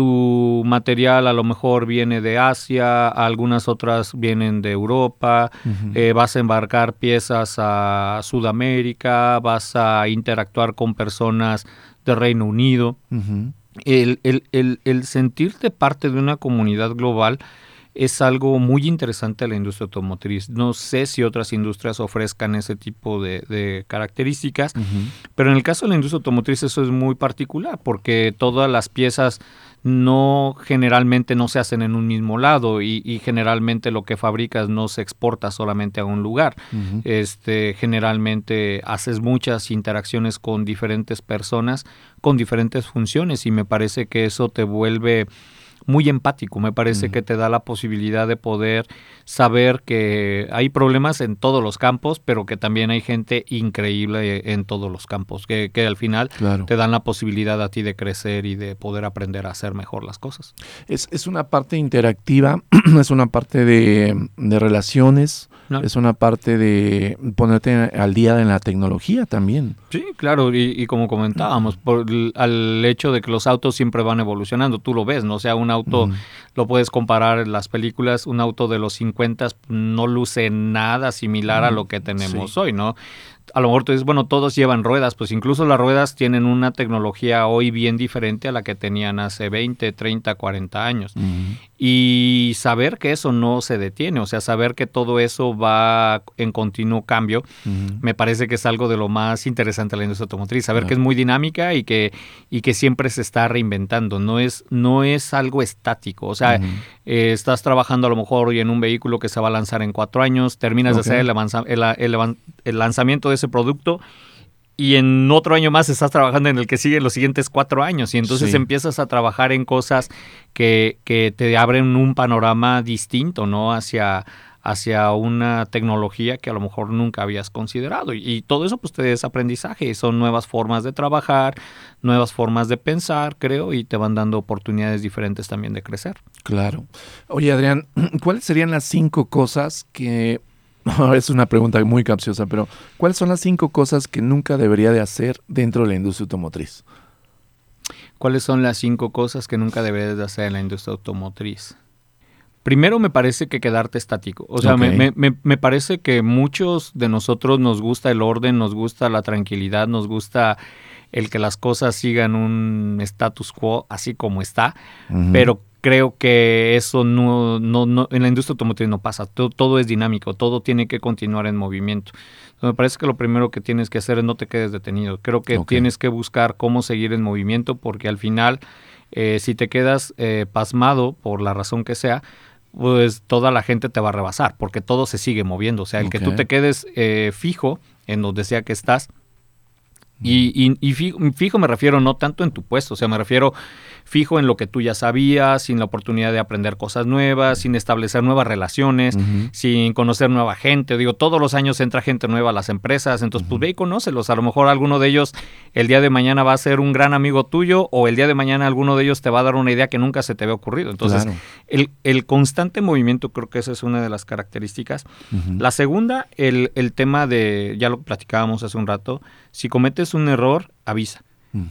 tu material a lo mejor viene de Asia, algunas otras vienen de Europa, eh, vas a embarcar piezas a Sudamérica, vas a interactuar con personas de Reino Unido. el, el, el, sentirte parte de una comunidad global es algo muy interesante a la industria automotriz. No sé si otras industrias ofrezcan ese tipo de, características, pero en el caso de la industria automotriz eso es muy particular porque todas las piezas no generalmente no se hacen en un mismo lado y, generalmente lo que fabricas no se exporta solamente a un lugar. Este generalmente haces muchas interacciones con diferentes personas con diferentes funciones y me parece que eso te vuelve muy empático. Me parece que te da la posibilidad de poder saber que hay problemas en todos los campos, pero que también hay gente increíble en todos los campos, que, al final te dan la posibilidad a ti de crecer y de poder aprender a hacer mejor las cosas. Es, es una parte interactiva, es una parte de, de relaciones, es una parte de ponerte al día en la tecnología también. Sí, claro, y, como comentábamos, por al hecho de que los autos siempre van evolucionando, tú lo ves, ¿no? O sea, un auto, lo puedes comparar en las películas, un auto de los 50 no luce nada similar a lo que tenemos hoy, ¿no? A lo mejor tú dices, bueno, todos llevan ruedas, pues incluso las ruedas tienen una tecnología hoy bien diferente a la que tenían hace 20, 30, 40 años. Y saber que eso no se detiene, o sea, saber que todo eso va en continuo cambio, me parece que es algo de lo más interesante de la industria automotriz, saber que es muy dinámica y que, y que siempre se está reinventando, no es, no es algo estático, o sea, eh, estás trabajando a lo mejor hoy en un vehículo que se va a lanzar en cuatro años, terminas de hacer el, el lanzamiento de ese producto y en otro año más estás trabajando en el que sigue los siguientes cuatro años. Y entonces empiezas a trabajar en cosas que, que, te abren un panorama distinto, ¿no? Hacia, hacia una tecnología que a lo mejor nunca habías considerado. Y, todo eso pues te es aprendizaje, son nuevas formas de trabajar, nuevas formas de pensar, creo, y te van dando oportunidades diferentes también de crecer. Claro. Oye, Adrián, ¿cuáles serían las cinco cosas que es una pregunta muy capciosa, pero ¿cuáles son las cinco cosas que nunca debería de hacer dentro de la industria automotriz? ¿Cuáles son las cinco cosas que nunca deberías de hacer en la industria automotriz? Primero me parece que quedarte estático. O sea, me, me, parece que muchos de nosotros nos gusta el orden, nos gusta la tranquilidad, nos gusta el que las cosas sigan un status quo así como está, pero creo que eso no, no, no, en la industria automotriz no pasa. Todo, todo, es dinámico, todo tiene que continuar en movimiento. me parece que lo primero que tienes que hacer es no te quedes detenido. Creo que tienes que buscar cómo seguir en movimiento porque al final, eh, si te quedas eh, pasmado por la razón que sea, pues toda la gente te va a rebasar porque todo se sigue moviendo. O sea, el que tú te quedes eh, fijo en donde sea que estás, y, y, fijo, me refiero no tanto en tu puesto, o sea, me refiero fijo en lo que tú ya sabías, sin la oportunidad de aprender cosas nuevas, sin establecer nuevas relaciones, sin conocer nueva gente. Digo, todos los años entra gente nueva a las empresas, entonces pues ve y conócelos. A lo mejor alguno de ellos el día de mañana va a ser un gran amigo tuyo o el día de mañana alguno de ellos te va a dar una idea que nunca se te había ocurrido. Entonces, el, el, constante movimiento creo que esa es una de las características. La segunda, el, el tema de, ya lo platicábamos hace un rato, si cometes un error, avisa.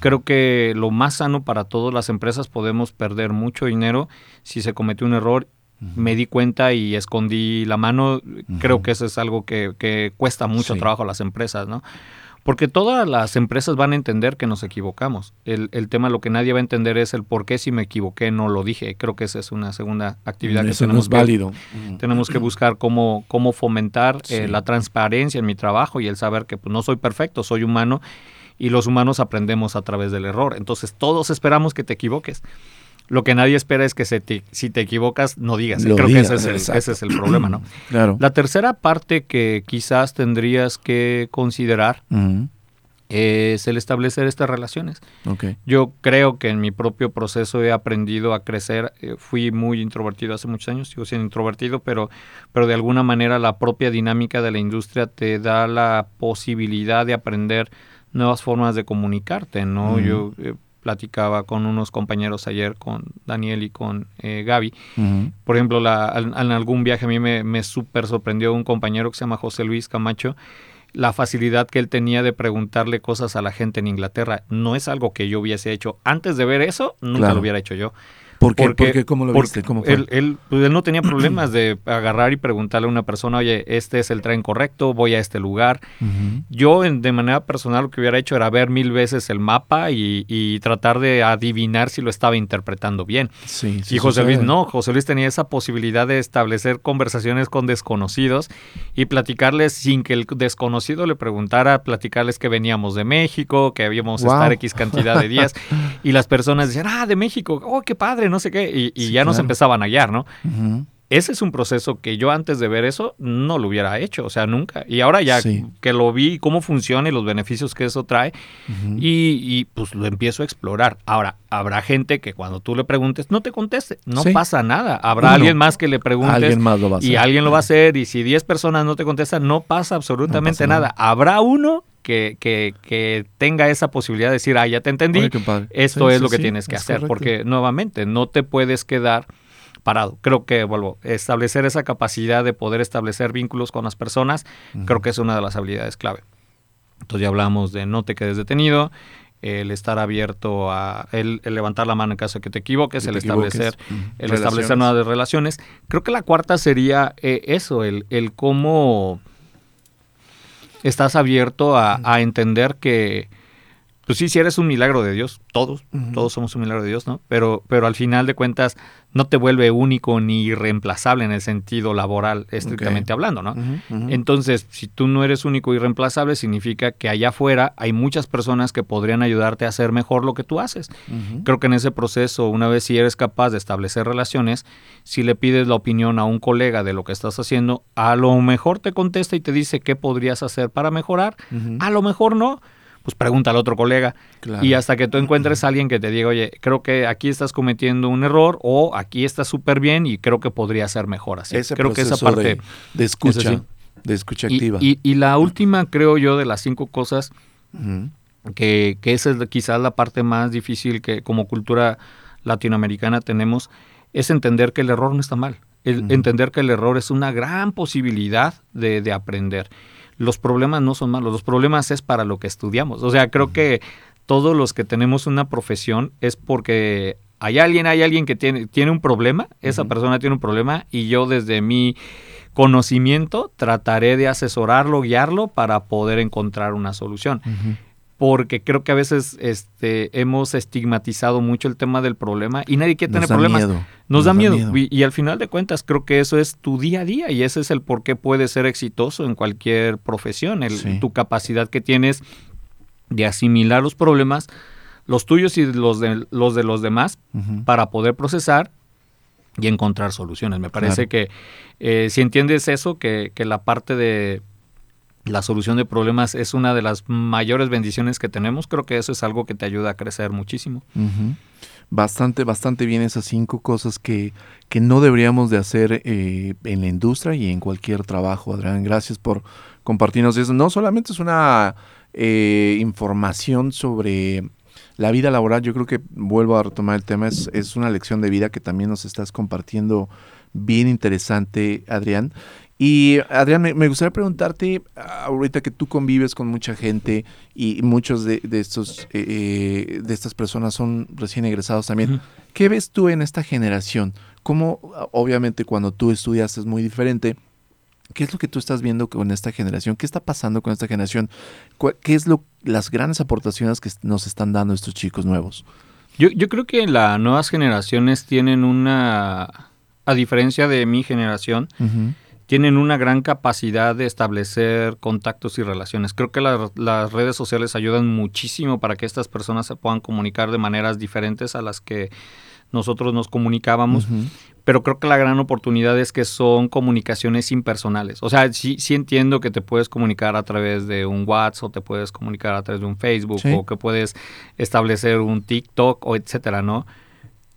Creo que lo más sano para todas las empresas podemos perder mucho dinero si se cometió un error me di cuenta y escondí la mano. Creo que eso es algo que, cuesta mucho trabajo a las empresas, ¿no? Porque todas las empresas van a entender que nos equivocamos. El, el, tema, lo que nadie va a entender es el por qué si me equivoqué no lo dije. Creo que esa es una segunda actividad que tenemos es válido. Tenemos que buscar cómo, cómo fomentar eh, la transparencia en mi trabajo y el saber que pues, no soy perfecto, soy humano y los humanos aprendemos a través del error. Entonces todos esperamos que te equivoques. Lo que nadie espera es que se si te equivocas, no digas. Creo que ese es, el, problema, ¿no? Claro. La tercera parte que quizás tendrías que considerar es el establecer estas relaciones. Okay. Yo creo que en mi propio proceso he aprendido a crecer. Eh, fui muy introvertido hace muchos años, sigo siendo introvertido, pero, pero de alguna manera la propia dinámica de la industria te da la posibilidad de aprender nuevas formas de comunicarte, ¿no? Yo eh, platicaba con unos compañeros ayer, con Daniel y con eh, Gaby. Por ejemplo, la, en, algún viaje a mí me, me súper sorprendió un compañero que se llama José Luis Camacho, la facilidad que él tenía de preguntarle cosas a la gente en Inglaterra. No es algo que yo hubiese hecho. Antes de ver eso, nunca lo hubiera hecho yo. ¿Por qué? Porque, ¿Cómo lo viste? ¿Cómo fue? Él, pues, él, no tenía problemas de agarrar y preguntarle a una persona, oye, este es el tren correcto, voy a este lugar. Yo, de manera personal, lo que hubiera hecho era ver mil veces el mapa y, tratar de adivinar si lo estaba interpretando bien. Sí, y José Luis no, José Luis tenía esa posibilidad de establecer conversaciones con desconocidos y platicarles sin que el desconocido le preguntara, platicarles que veníamos de México, que habíamos estar X cantidad de días. y las personas decían, ah, de México, oh, qué padre no sé qué, y, ya nos empezaban a guiar, ¿no? Ese es un proceso que yo antes de ver eso no lo hubiera hecho, o sea, nunca. Y ahora ya que lo vi, cómo funciona y los beneficios que eso trae, y, pues lo empiezo a explorar. Ahora, habrá gente que cuando tú le preguntes no te conteste, no pasa nada. Habrá alguien más que le preguntes y alguien lo va a hacer, y si 10 personas no te contestan, no pasa absolutamente nada. Habrá uno que, que, tenga esa posibilidad de decir, ah, ya te entendí, esto es lo que tienes que hacer, porque nuevamente no te puedes quedar parado. Creo que, vuelvo, establecer esa capacidad de poder establecer vínculos con las personas, creo que es una de las habilidades clave. Entonces ya hablamos de no te quedes detenido, el estar abierto a el, levantar la mano en caso de que te equivoques, el establecer, el establecer nuevas relaciones. Creo que la cuarta sería eh, eso, el, el cómo estás abierto a, a entender que, pues sí, si eres un milagro de Dios, todos, todos somos un milagro de Dios, ¿no? Pero, pero al final de cuentas no te vuelve único ni irreemplazable en el sentido laboral, estrictamente hablando, ¿no? Entonces, si tú no eres único y irreemplazable, significa que allá afuera hay muchas personas que podrían ayudarte a hacer mejor lo que tú haces. Creo que en ese proceso, una vez si eres capaz de establecer relaciones, si le pides la opinión a un colega de lo que estás haciendo, a lo mejor te contesta y te dice qué podrías hacer para mejorar, a lo mejor no pues pregunta al otro colega. Y hasta que tú encuentres a alguien que te diga, oye, creo que aquí estás cometiendo un error o aquí estás súper bien y creo que podría ser mejor así. creo que esa parte de, escucha, de escucha activa. Y, la última, creo yo, de las cinco cosas, que, que esa es quizás la parte más difícil que como cultura latinoamericana tenemos, es entender que el error no está mal. Entender que el error es una gran posibilidad de, de aprender los problemas no son malos, los problemas es para lo que estudiamos. O sea, creo que todos los que tenemos una profesión es porque hay alguien, hay alguien que tiene, tiene un problema, esa persona tiene un problema y yo desde mi conocimiento trataré de asesorarlo, guiarlo para poder encontrar una solución porque creo que a veces este, hemos estigmatizado mucho el tema del problema y nadie quiere tener problemas. Nos, da, miedo. Y, al final de cuentas creo que eso es tu día a día y ese es el por qué puedes ser exitoso en cualquier profesión, el, tu capacidad que tienes de asimilar los problemas, los tuyos y los de los, de los demás, para poder procesar y encontrar soluciones. Me parece que eh, si entiendes eso, que, que la parte de la solución de problemas es una de las mayores bendiciones que tenemos. Creo que eso es algo que te ayuda a crecer muchísimo. Bastante, bastante bien esas cinco cosas que, que no deberíamos de hacer eh, en la industria y en cualquier trabajo. Adrián, gracias por compartirnos eso. No solamente es una eh, información sobre la vida laboral, yo creo que vuelvo a retomar el tema, es, es una lección de vida que también nos estás compartiendo bien interesante, Adrián. Y Adrián, me, gustaría preguntarte, ahorita que tú convives con mucha gente y muchos de, estos eh, eh, de estas personas son recién egresados también, ¿qué ves tú en esta generación? ¿Cómo, obviamente, cuando tú estudias es muy diferente? ¿Qué es lo que tú estás viendo con esta generación? ¿Qué está pasando con esta generación? ¿Qué es lo, las grandes aportaciones que nos están dando estos chicos nuevos? Yo, yo creo que las nuevas generaciones tienen una, a diferencia de mi generación, tienen una gran capacidad de establecer contactos y relaciones. Creo que las redes sociales ayudan muchísimo para que estas personas se puedan comunicar de maneras diferentes a las que nosotros nos comunicábamos, pero creo que la gran oportunidad es que son comunicaciones impersonales. O sea, sí, sí entiendo que te puedes comunicar a través de un WhatsApp o te puedes comunicar a través de un Facebook o que puedes establecer un TikTok o etcétera, ¿no?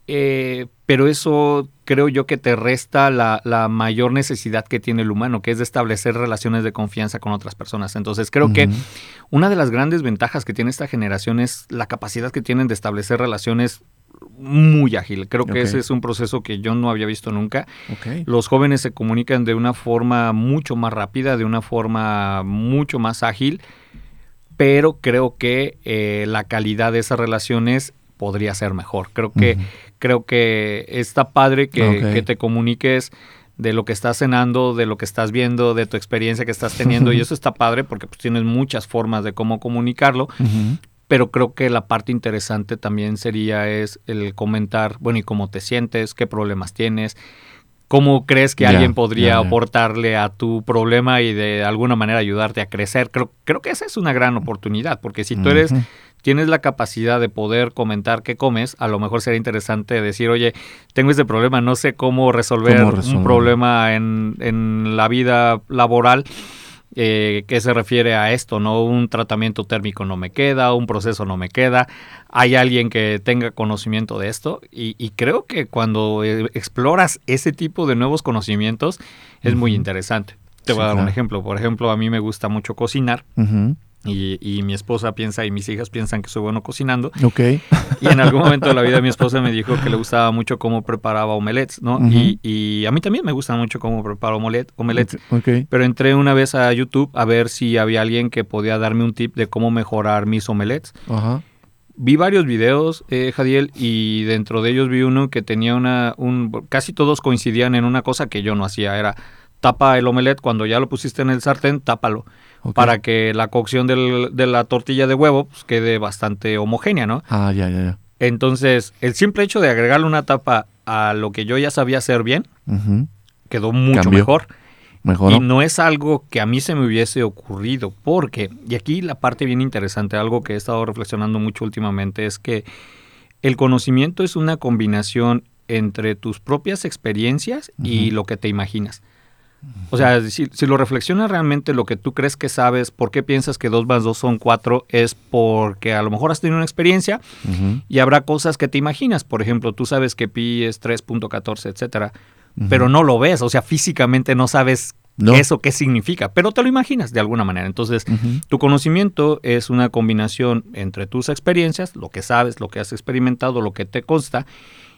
Eh, pero eso creo yo que te resta la, mayor necesidad que tiene el humano, que es de establecer relaciones de confianza con otras personas. Entonces creo que una de las grandes ventajas que tiene esta generación es la capacidad que tienen de establecer relaciones muy ágil. Creo que ese es un proceso que yo no había visto nunca. Los jóvenes se comunican de una forma mucho más rápida, de una forma mucho más ágil, pero creo que eh, la calidad de esas relaciones podría ser mejor. Creo que, creo que está padre que, te comuniques de lo que estás cenando, de lo que estás viendo, de tu experiencia que estás teniendo. y eso está padre porque pues, tienes muchas formas de cómo comunicarlo. Pero creo que la parte interesante también sería es el comentar, bueno, ¿y cómo te sientes? ¿Qué problemas tienes? ¿Cómo crees que alguien podría aportarle a tu problema y de alguna manera ayudarte a crecer? Creo, creo que esa es una gran oportunidad, porque si tú eres tienes la capacidad de poder comentar qué comes, a lo mejor sería interesante decir, oye, tengo este problema, no sé cómo resolver, un problema en, en, la vida laboral. Eh, que se refiere a esto, ¿no? Un tratamiento térmico no me queda, un proceso no me queda, hay alguien que tenga conocimiento de esto y, creo que cuando eh, exploras ese tipo de nuevos conocimientos es muy interesante. Te voy a dar un ejemplo, por ejemplo, a mí me gusta mucho cocinar. Y, mi esposa piensa y mis hijas piensan que soy bueno cocinando. Ok. Y en algún momento de la vida mi esposa me dijo que le gustaba mucho cómo preparaba omelets, ¿no? y, a mí también me gusta mucho cómo preparo omelet, omelets. Okay. Pero entré una vez a YouTube a ver si había alguien que podía darme un tip de cómo mejorar mis omelets. Ajá. Vi varios videos, eh, Jadiel, y dentro de ellos vi uno que tenía una... Un, casi todos coincidían en una cosa que yo no hacía. Era tapa el omelet, cuando ya lo pusiste en el sartén, tápalo para que la cocción de la tortilla de huevo pues, quede bastante homogénea, ¿no? Ah, ya, ya, ya. Entonces, el simple hecho de agregarle una tapa a lo que yo ya sabía hacer bien, quedó mucho mejor. Mejor. Y no es algo que a mí se me hubiese ocurrido, porque, y aquí la parte bien interesante, algo que he estado reflexionando mucho últimamente, es que el conocimiento es una combinación entre tus propias experiencias y lo que te imaginas. O sea, si, lo reflexionas realmente, lo que tú crees que sabes, por qué piensas que 2 más 2 son 4, es porque a lo mejor has tenido una experiencia y habrá cosas que te imaginas. Por ejemplo, tú sabes que pi es 3.14, etcétera, pero no lo ves, o sea, físicamente no sabes eso qué significa, pero te lo imaginas de alguna manera. Entonces, tu conocimiento es una combinación entre tus experiencias, lo que sabes, lo que has experimentado, lo que te consta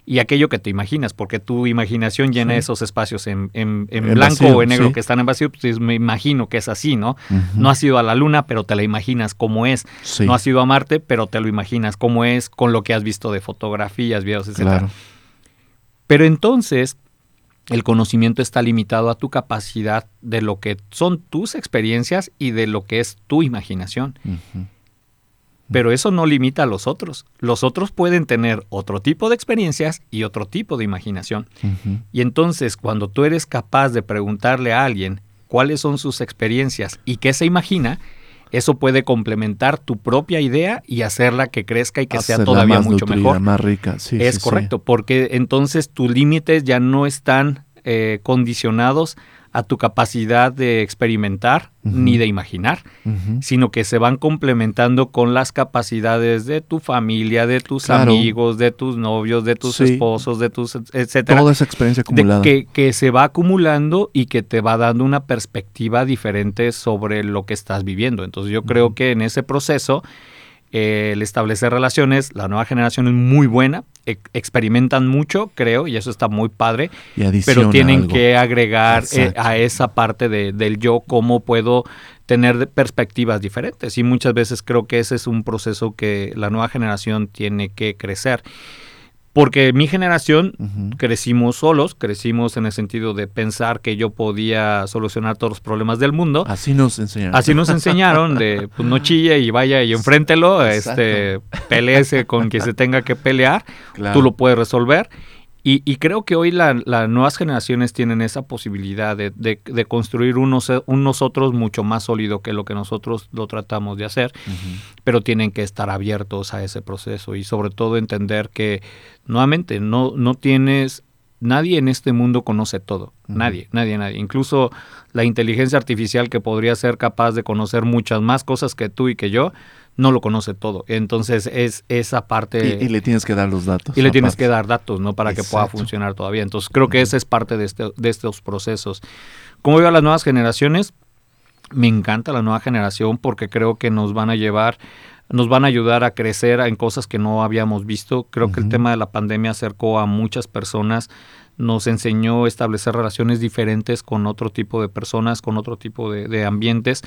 y aquello que te imaginas, porque tu imaginación llena esos espacios en, en, blanco o en negro que están en vacío, pues me imagino que es así, ¿no? No has ido a la luna, pero te la imaginas cómo es. No has ido a Marte, pero te lo imaginas cómo es con lo que has visto de fotografías, videos, etc. Pero entonces, el conocimiento está limitado a tu capacidad de lo que son tus experiencias y de lo que es tu imaginación. Pero eso no limita a los otros. Los otros pueden tener otro tipo de experiencias y otro tipo de imaginación. Y entonces, cuando tú eres capaz de preguntarle a alguien cuáles son sus experiencias y qué se imagina, eso puede complementar tu propia idea y hacerla que crezca y que sea todavía mucho mejor. Más rica, sí. Es correcto, porque entonces tus límites ya no están eh, condicionados a tu capacidad de experimentar ni de imaginar, sino que se van complementando con las capacidades de tu familia, de tus amigos, de tus novios, de tus esposos, de tus etcétera. Toda esa experiencia acumulada. que, que se va acumulando y que te va dando una perspectiva diferente sobre lo que estás viviendo. Entonces yo creo que en ese proceso el establecer relaciones, la nueva generación es muy buena experimentan mucho, creo, y eso está muy padre, pero tienen que agregar eh, a esa parte de, del yo cómo puedo tener perspectivas diferentes. Y muchas veces creo que ese es un proceso que la nueva generación tiene que crecer. Porque mi generación crecimos solos, crecimos en el sentido de pensar que yo podía solucionar todos los problemas del mundo. Así nos enseñaron. Así nos enseñaron, de pues, no chille y vaya y enfréntelo, este, peleese con quien se tenga que pelear, tú lo puedes resolver. Y, creo que hoy las nuevas generaciones tienen esa posibilidad de, de, construir unos, un nosotros mucho más sólido que lo que nosotros lo tratamos de hacer, pero tienen que estar abiertos a ese proceso y sobre todo entender que, nuevamente, no, no tienes nadie en este mundo conoce todo. Nadie, nadie, nadie. Incluso la inteligencia artificial que podría ser capaz de conocer muchas más cosas que tú y que yo, no lo conoce todo. Entonces es esa parte... Y, le tienes que dar los datos. Y le tienes que dar datos, ¿no? Para que pueda funcionar todavía. Entonces creo que esa es parte de, este, de estos procesos. Como veo a las nuevas generaciones, me encanta la nueva generación porque creo que nos van a llevar nos van a ayudar a crecer en cosas que no habíamos visto. Creo que el tema de la pandemia acercó a muchas personas nos enseñó a establecer relaciones diferentes con otro tipo de personas, con otro tipo de, ambientes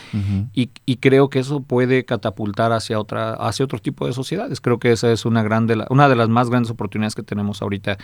y, creo que eso puede catapultar hacia otra, hacia otro tipo de sociedades. Creo que esa es una grande, una de las más grandes oportunidades que tenemos ahorita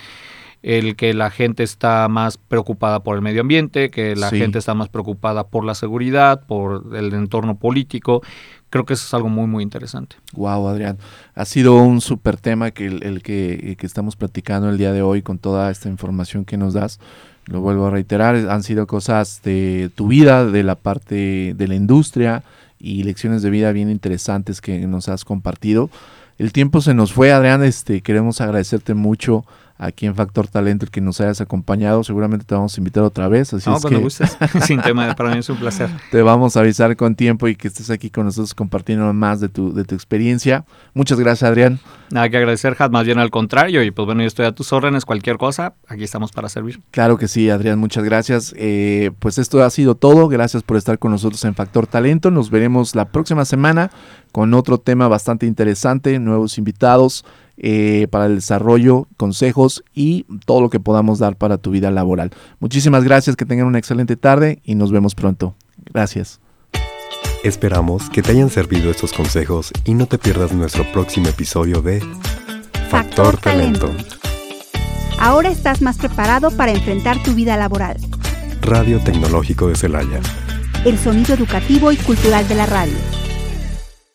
el que la gente está más preocupada por el medio ambiente, que la gente está más preocupada por la seguridad, por el entorno político. Creo que eso es algo muy, muy interesante. Wow, Adrián. Ha sido un súper tema que el, que, estamos platicando el día de hoy con toda esta información que nos das. Lo vuelvo a reiterar, han sido cosas de tu vida, de la parte de la industria y lecciones de vida bien interesantes que nos has compartido. El tiempo se nos fue, Adrián. Este, queremos agradecerte mucho aquí en Factor Talento el que nos hayas acompañado. Seguramente te vamos a invitar otra vez. Así no, es cuando gustes. Sin tema, para mí es un placer. Te vamos a avisar con tiempo y que estés aquí con nosotros compartiendo más de tu, de tu experiencia. Muchas gracias, Adrián. Nada que agradecer, más bien al contrario. Y pues bueno, yo estoy a tus órdenes, cualquier cosa, aquí estamos para servir. Claro que sí, Adrián, muchas gracias. Eh, pues esto ha sido todo. Gracias por estar con nosotros en Factor Talento. Nos veremos la próxima semana con otro tema bastante interesante, nuevos invitados. Eh, para el desarrollo, consejos y todo lo que podamos dar para tu vida laboral. Muchísimas gracias, que tengan una excelente tarde y nos vemos pronto. Gracias. Esperamos que te hayan servido estos consejos y no te pierdas nuestro próximo episodio de Factor, Talento. Ahora estás más preparado para enfrentar tu vida laboral. Radio Tecnológico de Celaya. El sonido educativo y cultural de la radio.